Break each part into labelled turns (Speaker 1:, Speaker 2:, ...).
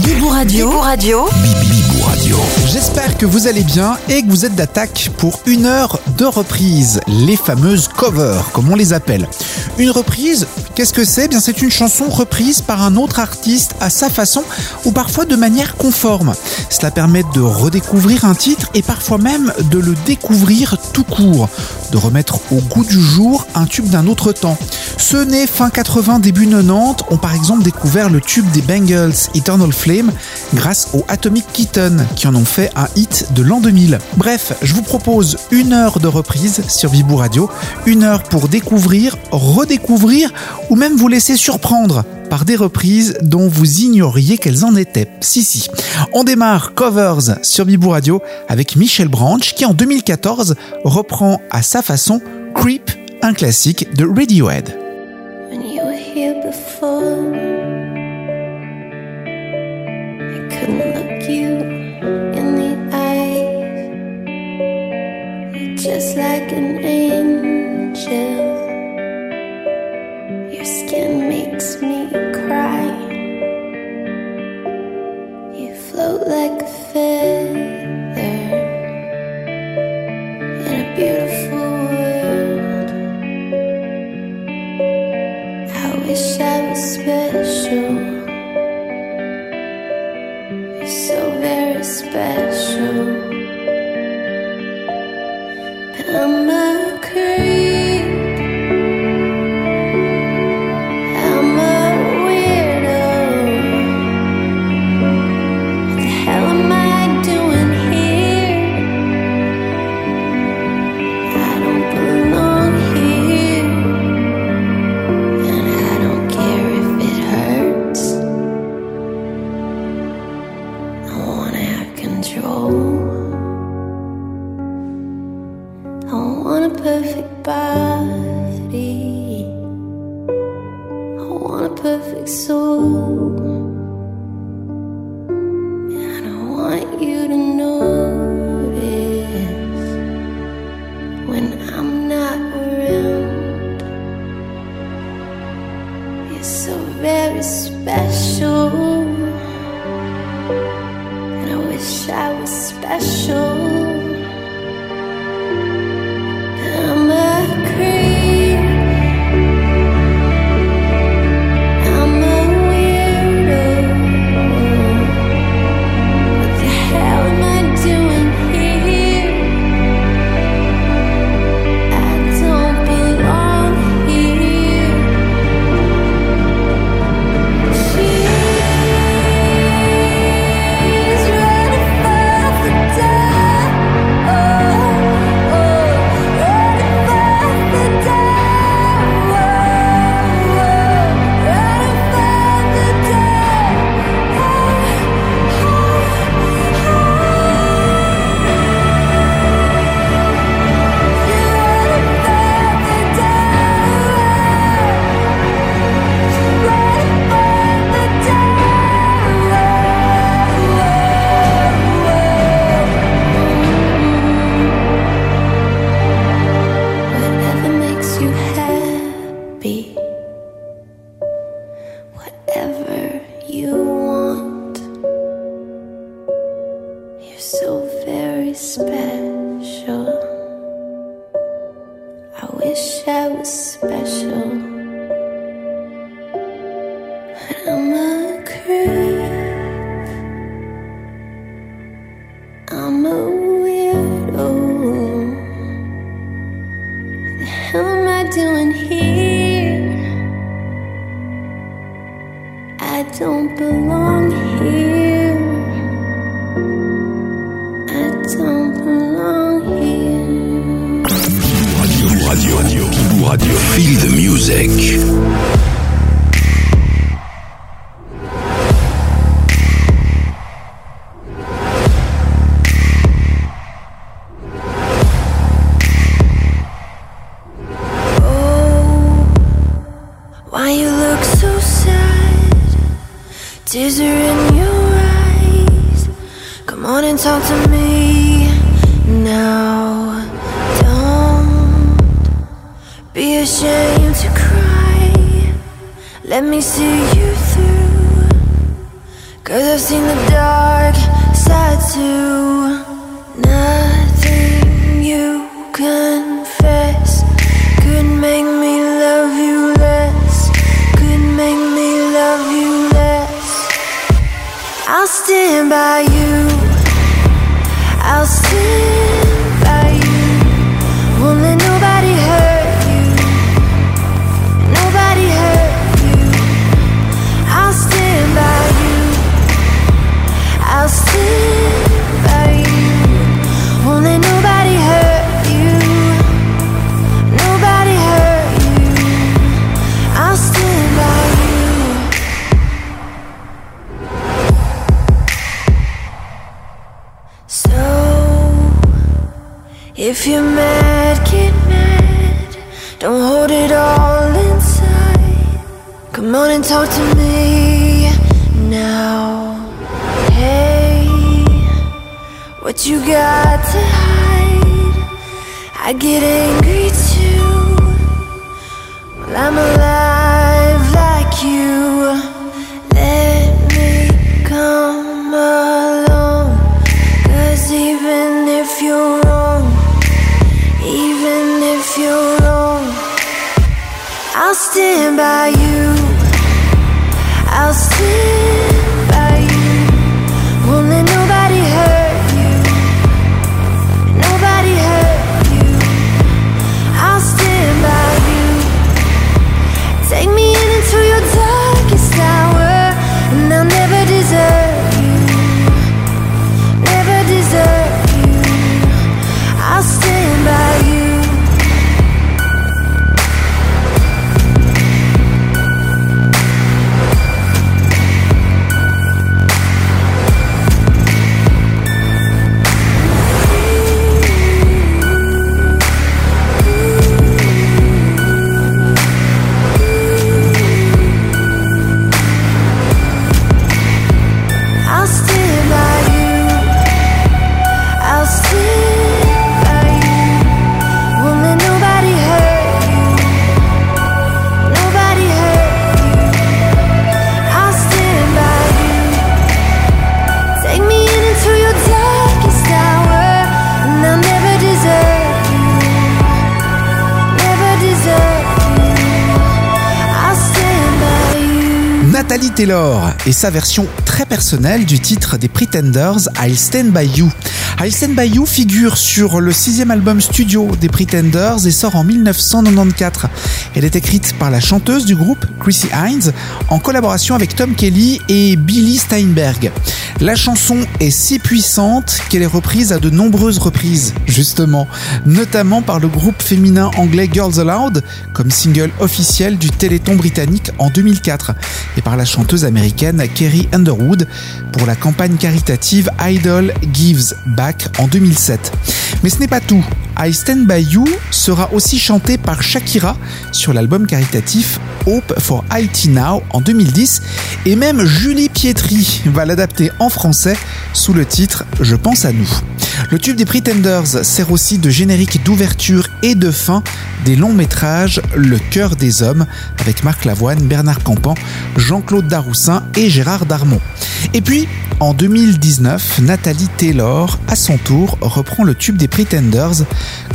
Speaker 1: Bibou Radio. Bibou Radio.
Speaker 2: Bibou Radio.
Speaker 3: J'espère que vous allez bien et que vous êtes d'attaque pour une heure de reprise, les fameuses covers, comme on les appelle. Une reprise, qu'est-ce que c'est? Bien, c'est une chanson reprise par un autre artiste à sa façon ou parfois de manière conforme. Cela permet de redécouvrir un titre et parfois même de le découvrir tout court, de remettre au goût du jour un tube d'un autre temps. Ceux nés fin 80, début 90 ont par exemple découvert le tube des Bengals Eternal Flame grâce aux Atomic Kitten qui en ont fait un hit de l'an 2000. Bref, je vous propose une heure de reprise sur Bibou Radio, une heure pour découvrir, redécouvrir ou même vous laisser surprendre par des reprises dont vous ignoriez qu'elles en étaient. Si, si. On démarre Covers sur Bibou Radio avec Michel Branch qui en 2014 reprend à sa façon Creep, un classique de Radiohead.
Speaker 4: Me cry. You float like a feather in a beautiful world. I wish I was special. You're so very special. I get angry
Speaker 3: Et sa version très personnelle du titre des Pretenders I'll Stand By You. I'll Stand By You figure sur le sixième album studio des Pretenders et sort en 1994. Elle est écrite par la chanteuse du groupe Chrissy Hines en collaboration avec Tom Kelly et Billy Steinberg. La chanson est si puissante qu'elle est reprise à de nombreuses reprises, justement, notamment par le groupe féminin anglais Girls Aloud comme single officiel du Téléthon britannique en 2004 et par la chanteuse américaine Kerry Underwood pour la campagne caritative Idol Gives Back en 2007. Mais ce n'est pas tout. I Stand By You sera aussi chanté par Shakira sur l'album caritatif Hope for IT Now en 2010 et même Julie Pietri va l'adapter en français sous le titre Je pense à nous. Le tube des Pretenders sert aussi de générique d'ouverture et de fin des longs métrages Le cœur des hommes avec Marc Lavoine, Bernard Campan, Jean-Claude Daroussin et Gérard Darmon. Et puis, en 2019, Nathalie Taylor, à son tour, reprend le tube des Pretenders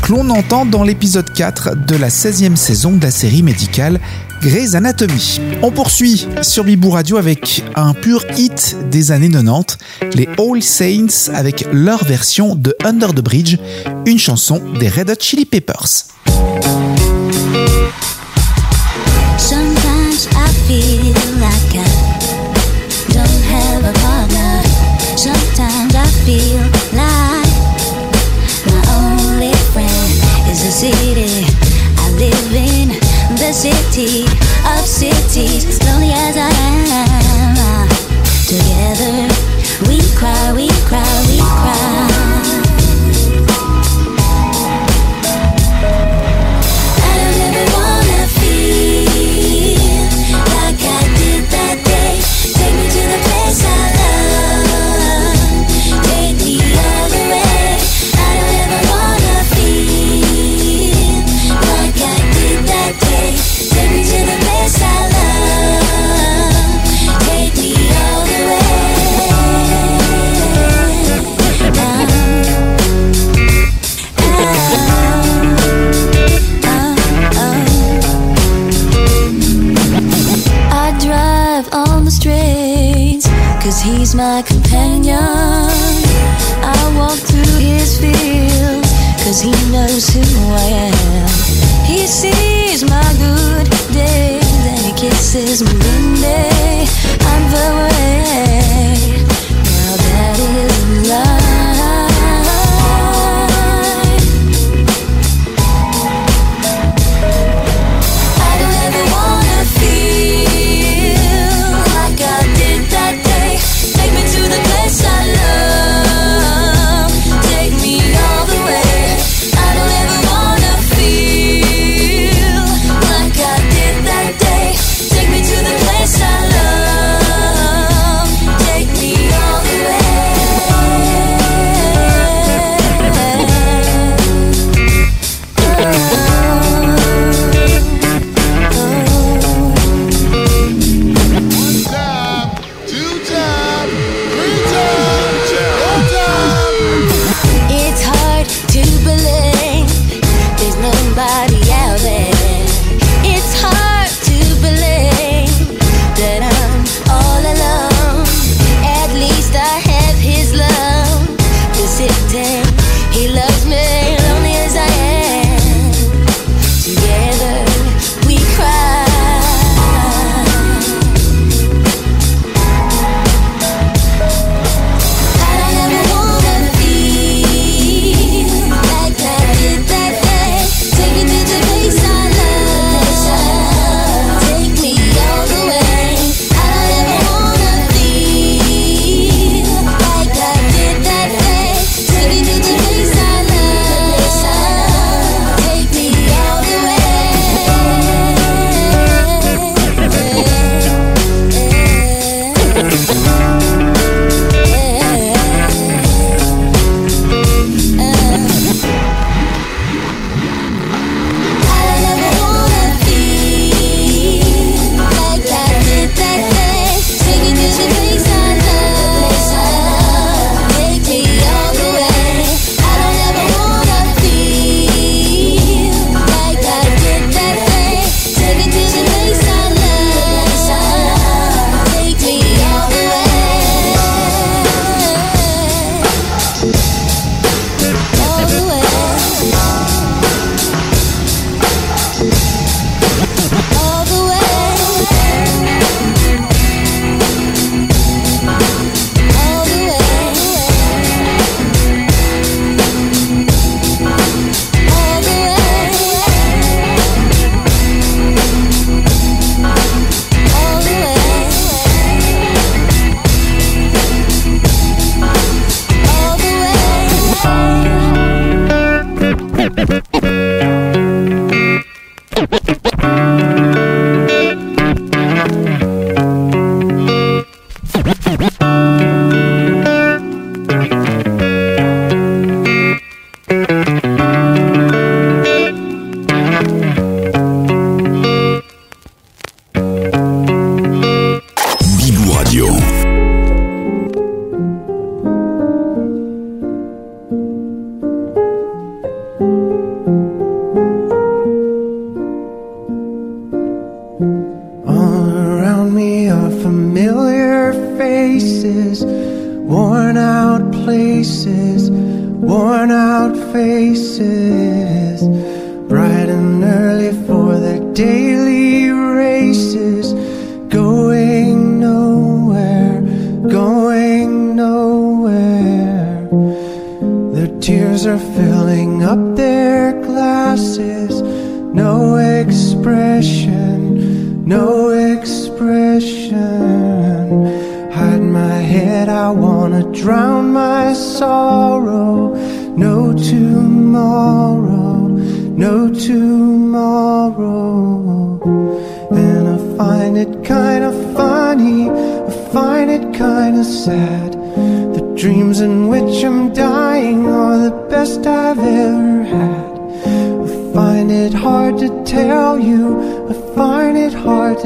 Speaker 3: que l'on entend dans l'épisode 4 de la 16e saison de la série médicale Grey's Anatomy. On poursuit sur Bibou Radio avec un pur hit des années 90, les All Saints avec leur version de Under the Bridge, une chanson des Red Hot Chili Peppers.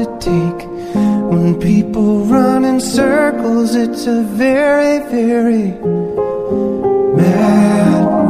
Speaker 1: to take.
Speaker 5: When people run in circles, it's a very, very mad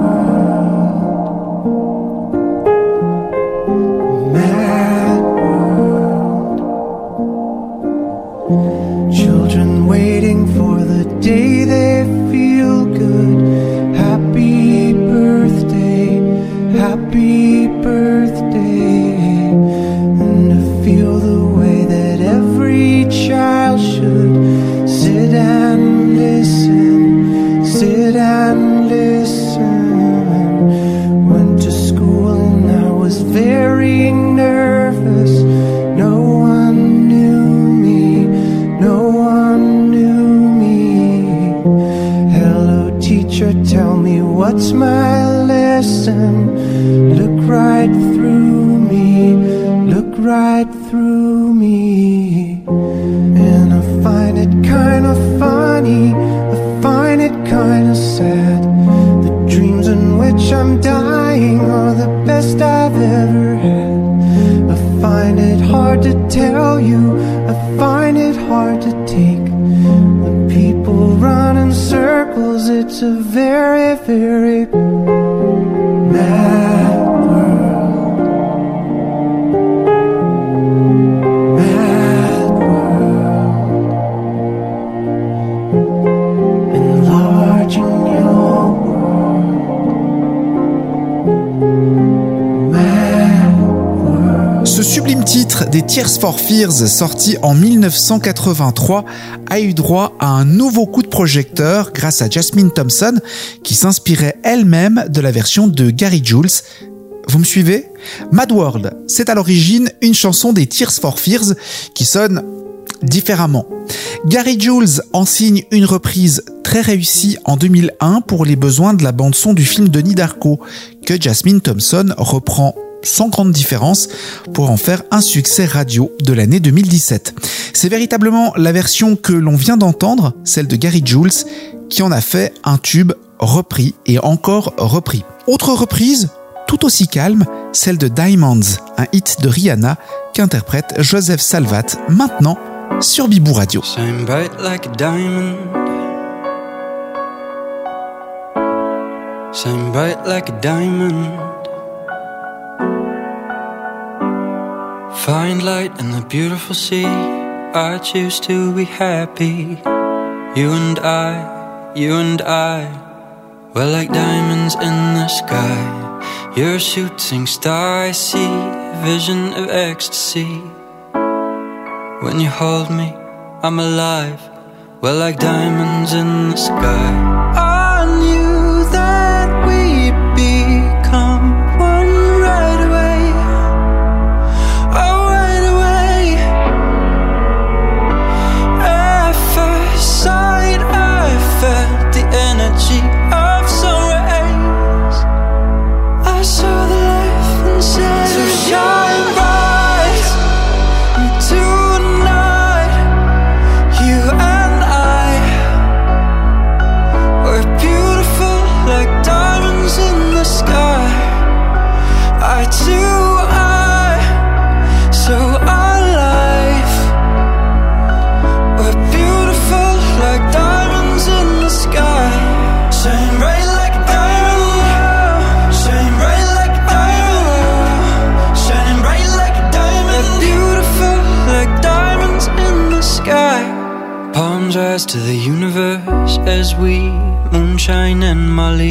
Speaker 5: of very
Speaker 3: sublime titre des Tears for Fears, sorti en 1983, a eu droit à un nouveau coup de projecteur grâce à Jasmine Thompson, qui s'inspirait elle-même de la version de Gary Jules. Vous me suivez? Mad World, c'est à l'origine une chanson des Tears for Fears qui sonne différemment. Gary Jules en signe une reprise très réussie en 2001 pour les besoins de la bande-son du film Denis Darko, que Jasmine Thompson reprend sans grande différence pour en faire un succès radio de l'année 2017. C'est véritablement la version que l'on vient d'entendre, celle de Gary Jules, qui en a fait un tube repris et encore repris. Autre reprise, tout aussi calme, celle de Diamonds, un hit de Rihanna qu'interprète Joseph Salvat maintenant sur Bibou Radio.
Speaker 6: Find light in the beautiful sea. I choose to be happy. You and I, you and I. We're like diamonds in the sky. You're a shooting star, I see. Vision of ecstasy. When you hold me, I'm alive. We're like diamonds in the sky. We moonshine and Molly.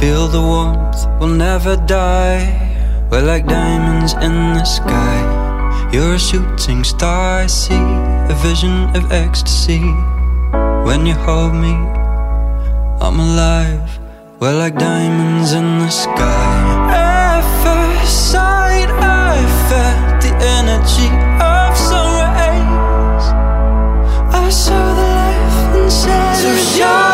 Speaker 6: Feel the warmth, we'll never die. We're like diamonds in the sky. You're a shooting star, I see a vision of ecstasy. When you hold me, I'm alive. We're like diamonds in the sky. At first sight, I felt the energy You.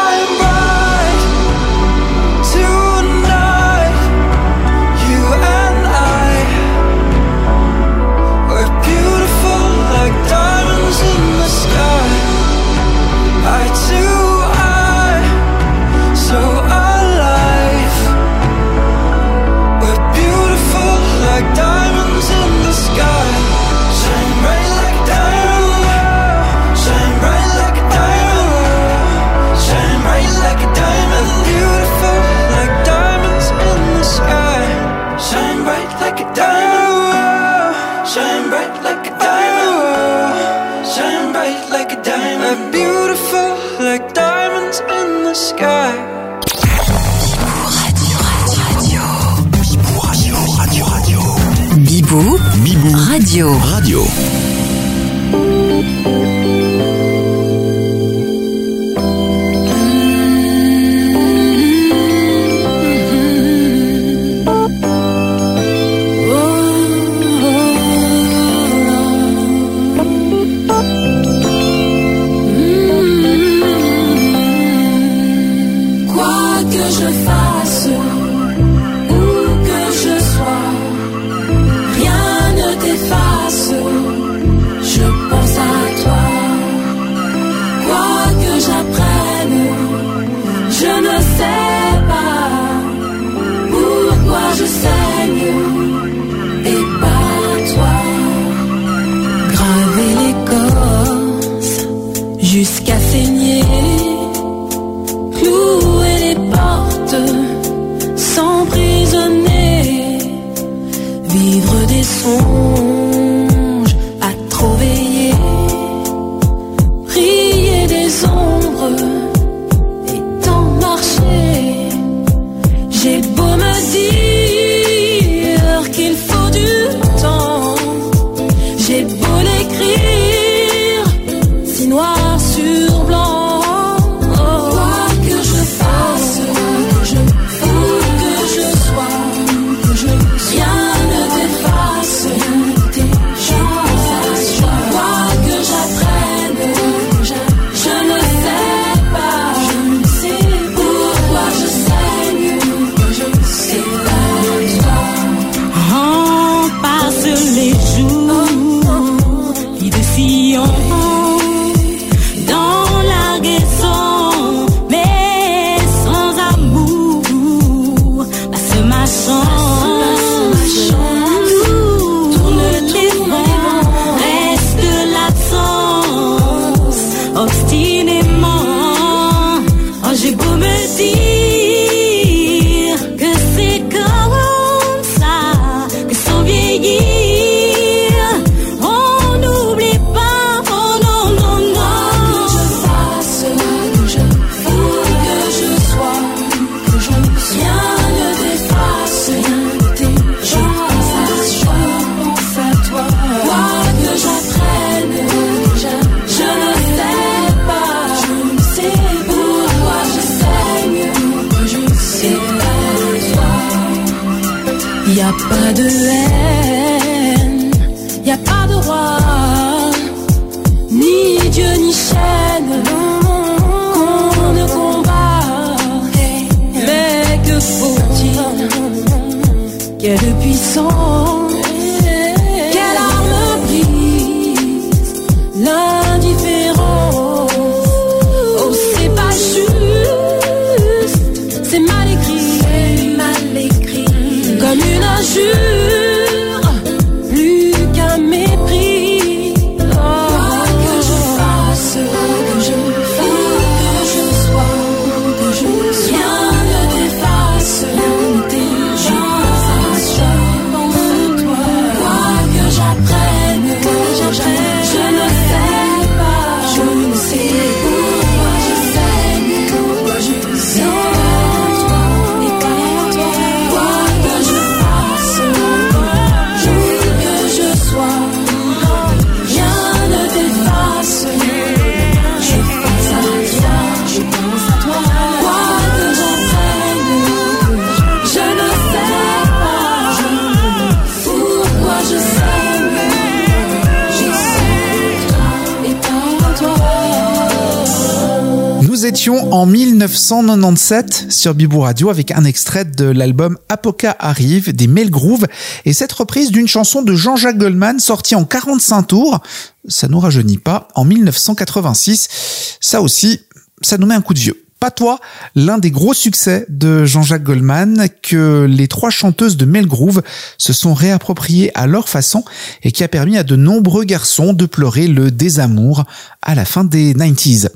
Speaker 3: 1997 sur Bibou Radio avec un extrait de l'album Apoca arrive des Melgrove et cette reprise d'une chanson de Jean-Jacques Goldman sortie en 45 tours, ça nous rajeunit pas, en 1986. Ça aussi, ça nous met un coup de vieux. Pas toi, l'un des gros succès de Jean-Jacques Goldman que les trois chanteuses de Melgrove se sont réappropriées à leur façon et qui a permis à de nombreux garçons de pleurer le désamour à la fin des 90s.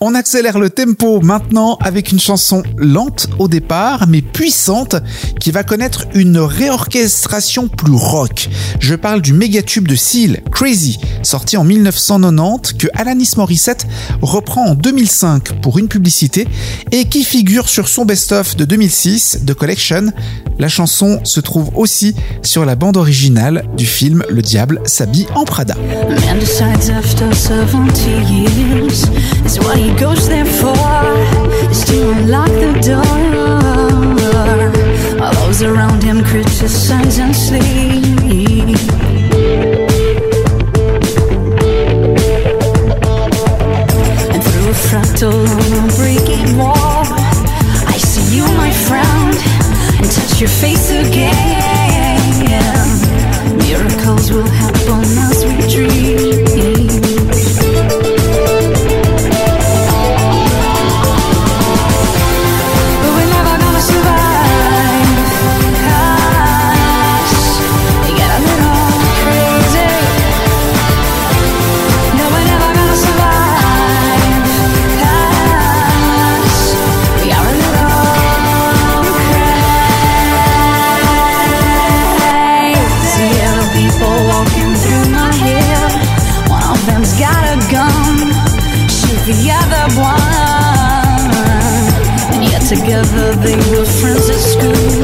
Speaker 3: On accélère le tempo maintenant avec une chanson lente au départ mais puissante qui va connaître une réorchestration plus rock. Je parle du mégatube de Seal, Crazy, sorti en 1990 que Alanis Morissette reprend en 2005 pour une publicité et qui figure sur son best-of de 2006, The Collection. La chanson se trouve aussi sur la bande originale du film Le Diable s'habille en Prada.
Speaker 7: your face again. Miracles will happen as we dream. together, they friends at school.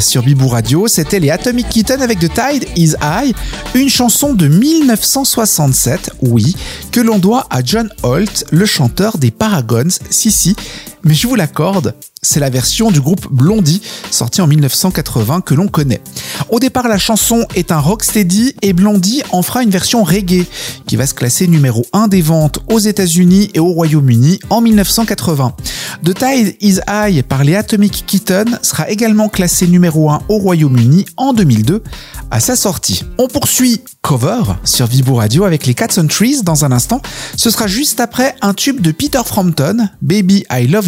Speaker 8: sur Bibou Radio, c'était les Atomic Kitten avec The Tide Is High, une chanson de 1967, oui, que l'on doit à John Holt, le chanteur des Paragons, si mais je vous l'accorde, c'est la version du groupe Blondie, sortie en 1980, que l'on connaît. Au départ, la chanson est un rocksteady et Blondie en fera une version reggae, qui va se classer numéro 1 des ventes aux États-Unis et au Royaume-Uni en 1980. The Tide Is High par les Atomic Kitten sera également classé numéro 1 au Royaume-Uni en 2002 à sa sortie. On poursuit Cover sur Vibo Radio avec les Cats and Trees dans un instant. Ce sera juste après un tube de Peter Frampton, Baby I Love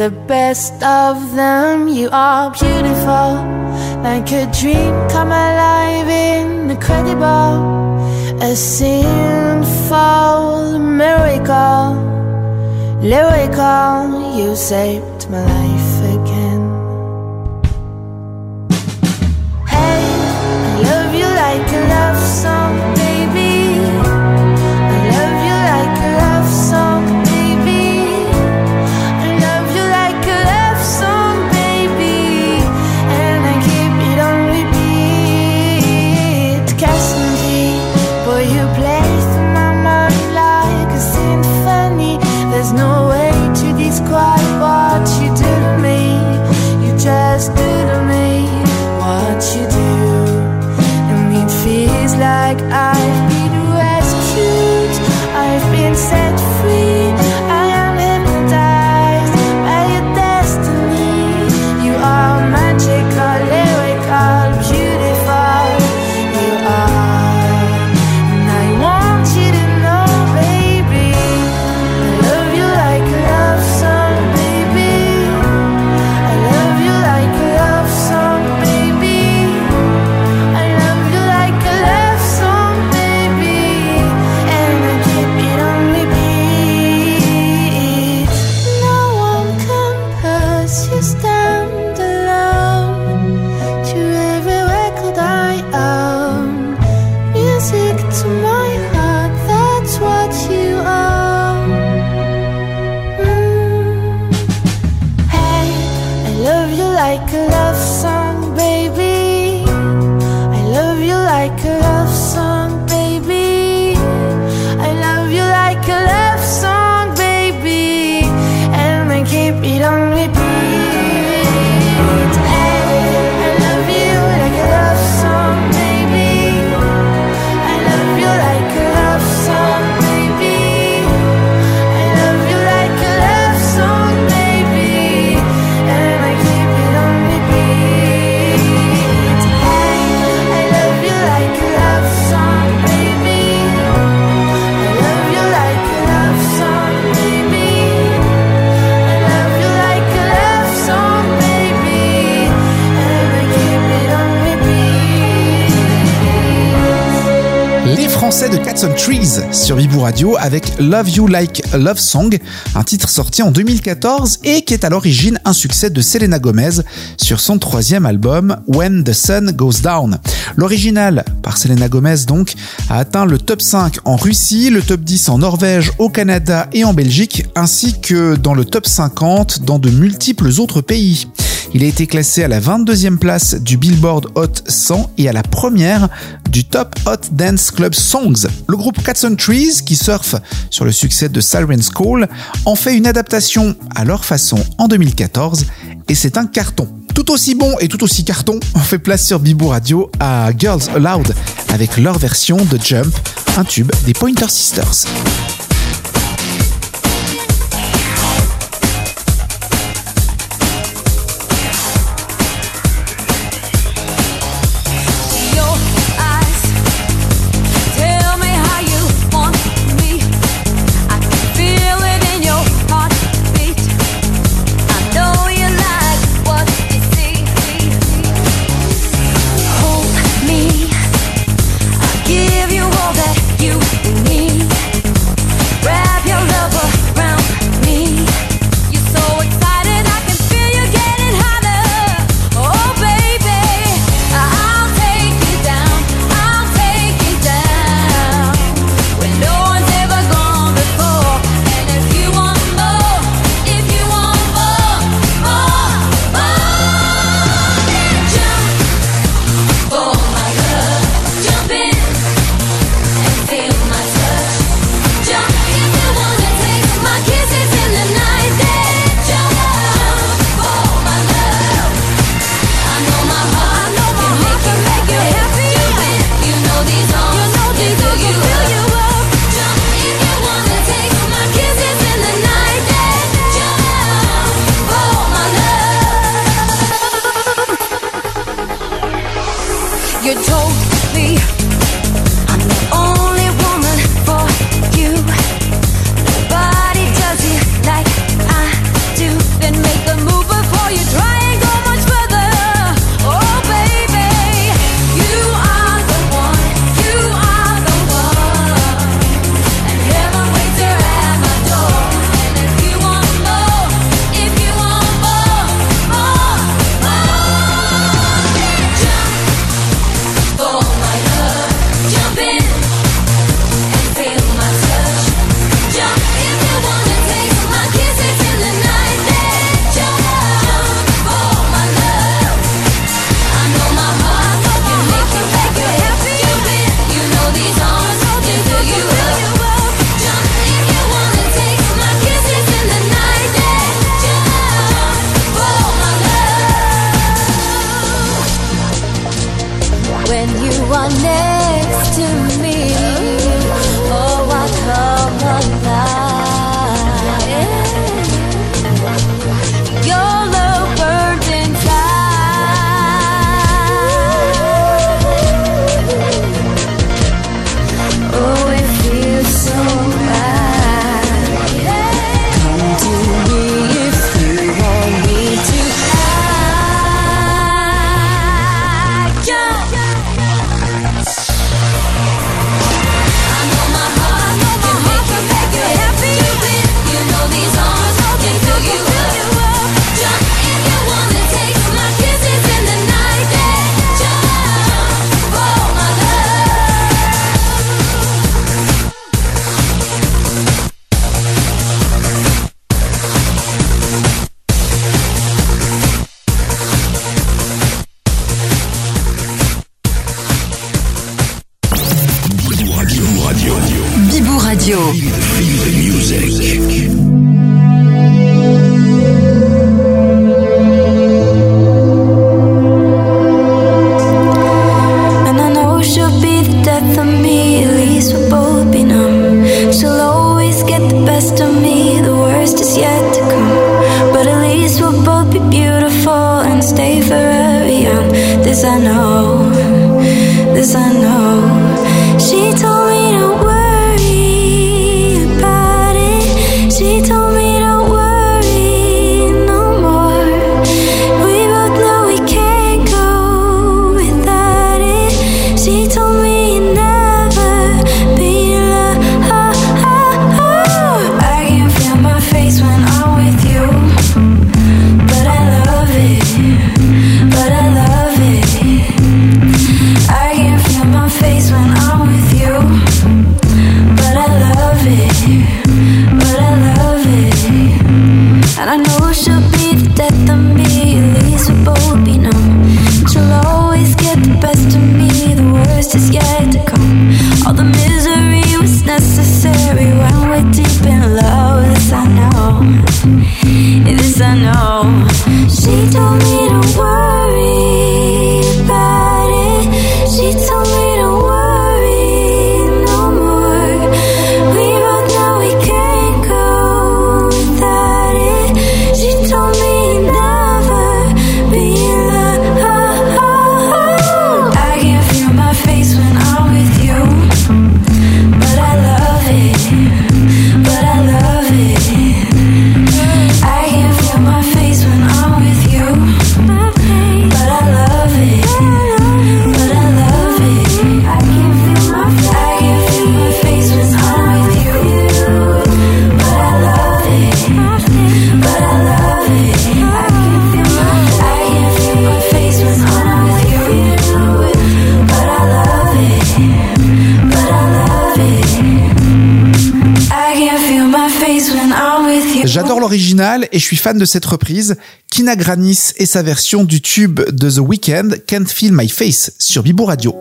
Speaker 9: the
Speaker 4: best of them, you are beautiful. Like a dream come alive, incredible. A sinful miracle. Lyrical, you saved my life
Speaker 3: Avec Love You Like a Love Song, un titre sorti en 2014 et qui est à l'origine un succès de Selena Gomez sur son troisième album When the Sun Goes Down. L'original, par Selena Gomez donc, a atteint le top 5 en Russie, le top 10 en Norvège, au Canada et en Belgique, ainsi que dans le top 50 dans de multiples autres pays. Il a été classé à la 22e place du Billboard Hot 100 et à la première du Top Hot Dance Club Songs. Le groupe Cats on Trees, qui surfe sur le succès de Siren's Call, en fait une adaptation à leur façon en 2014 et c'est un carton. Tout aussi bon et tout aussi carton, on fait place sur Bibou Radio à Girls Aloud avec leur version de Jump, un tube des Pointer Sisters. je suis fan de cette reprise. Kina Granis et sa version du tube de The Weeknd, Can't Feel My Face, sur Bibo Radio.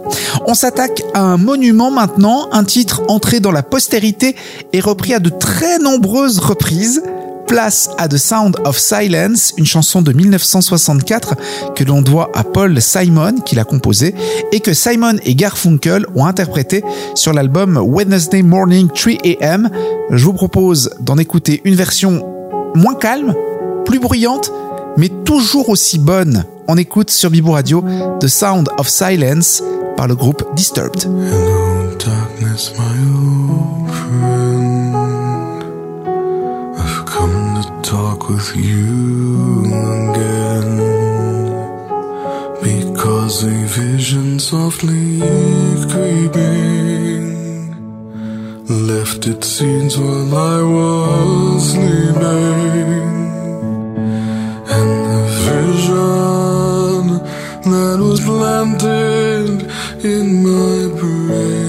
Speaker 3: On s'attaque à un monument maintenant, un titre entré dans la postérité et repris à de très nombreuses reprises place à The Sound of Silence, une chanson de 1964 que l'on doit à Paul Simon qui l'a composée et que Simon et Garfunkel ont interprété sur l'album Wednesday Morning 3 AM. Je vous propose d'en écouter une version moins calme, plus bruyante, mais toujours aussi bonne. On écoute sur Bibo Radio The Sound of Silence par le groupe Disturbed.
Speaker 10: Hello, darkness, talk with you again because a vision softly creeping Left its scenes while I was sleeping. And the vision that was planted in my brain.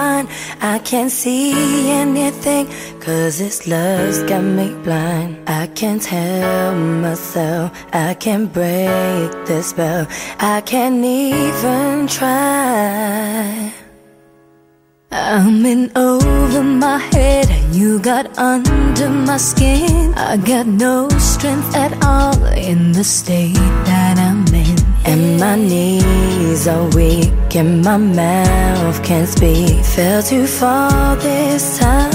Speaker 7: Mind. I can't see anything, cause this love's got me blind. I can't help myself, I can't break the spell, I can't even try. I'm in over my head, and you got under my skin. I got no strength at all in the state that. And my knees are weak, and my mouth can't speak. Fell too far this time.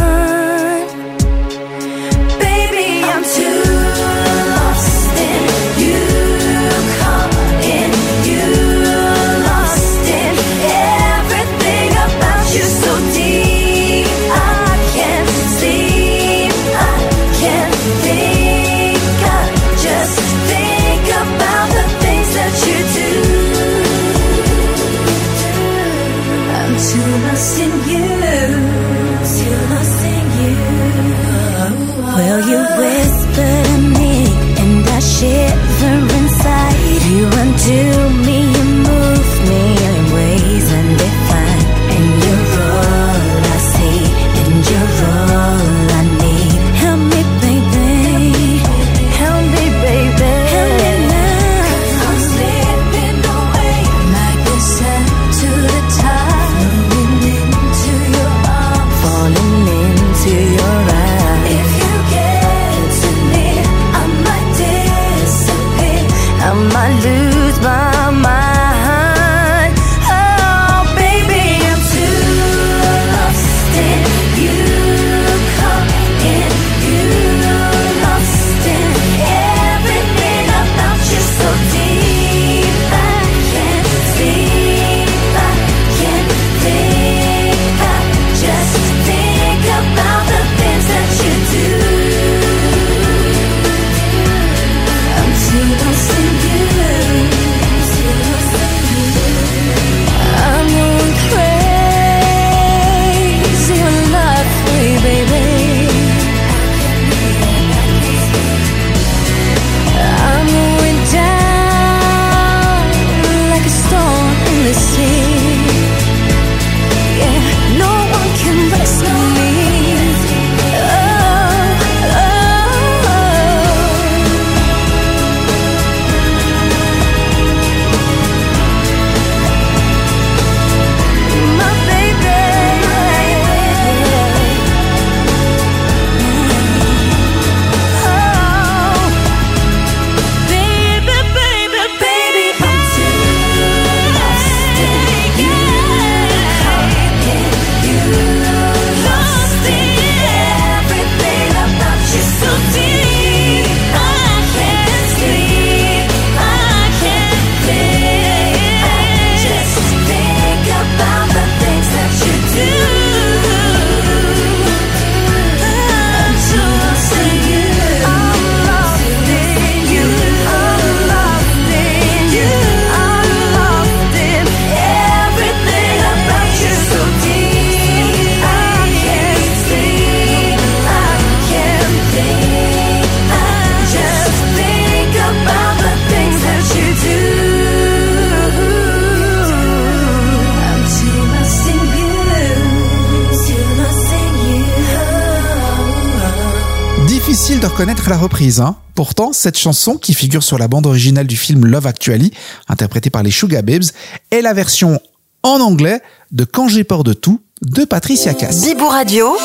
Speaker 3: De reconnaître la reprise, hein. Pourtant, cette chanson, qui figure sur la bande originale du film Love Actually, interprétée par les Sugar Babes, est la version en anglais de Quand j'ai peur de tout de Patricia Cass.
Speaker 1: Radio.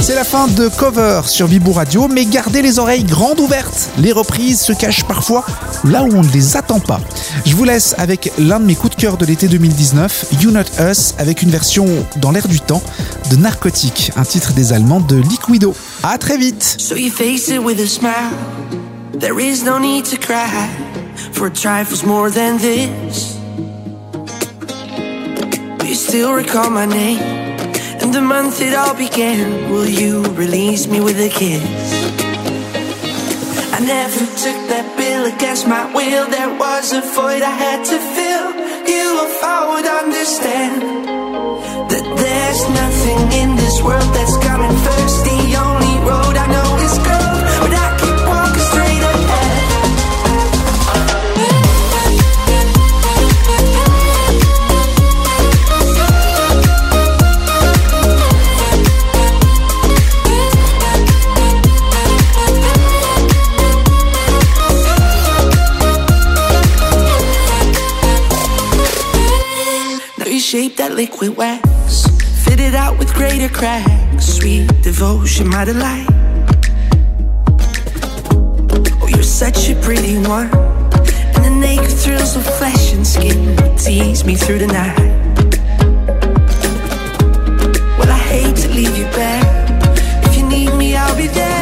Speaker 3: C'est la fin de cover sur Bibou Radio, mais gardez les oreilles grandes ouvertes. Les reprises se cachent parfois là où on ne les attend pas. Je vous laisse avec l'un de mes coups de cœur de l'été 2019, You Not Us, avec une version dans l'air du temps de Narcotique, un titre des Allemands de Liquido. À très vite
Speaker 11: the month it all began? Will you release me with a kiss? I never took that bill against my will. There was a void I had to fill. You, if I would understand that there's nothing in this world that's coming first. shape that liquid wax. Fit it out with greater cracks. Sweet devotion, my delight. Oh, you're such a pretty one. And the naked thrills of flesh and skin tease me through the night. Well, I hate to leave you back. If you need me, I'll be there.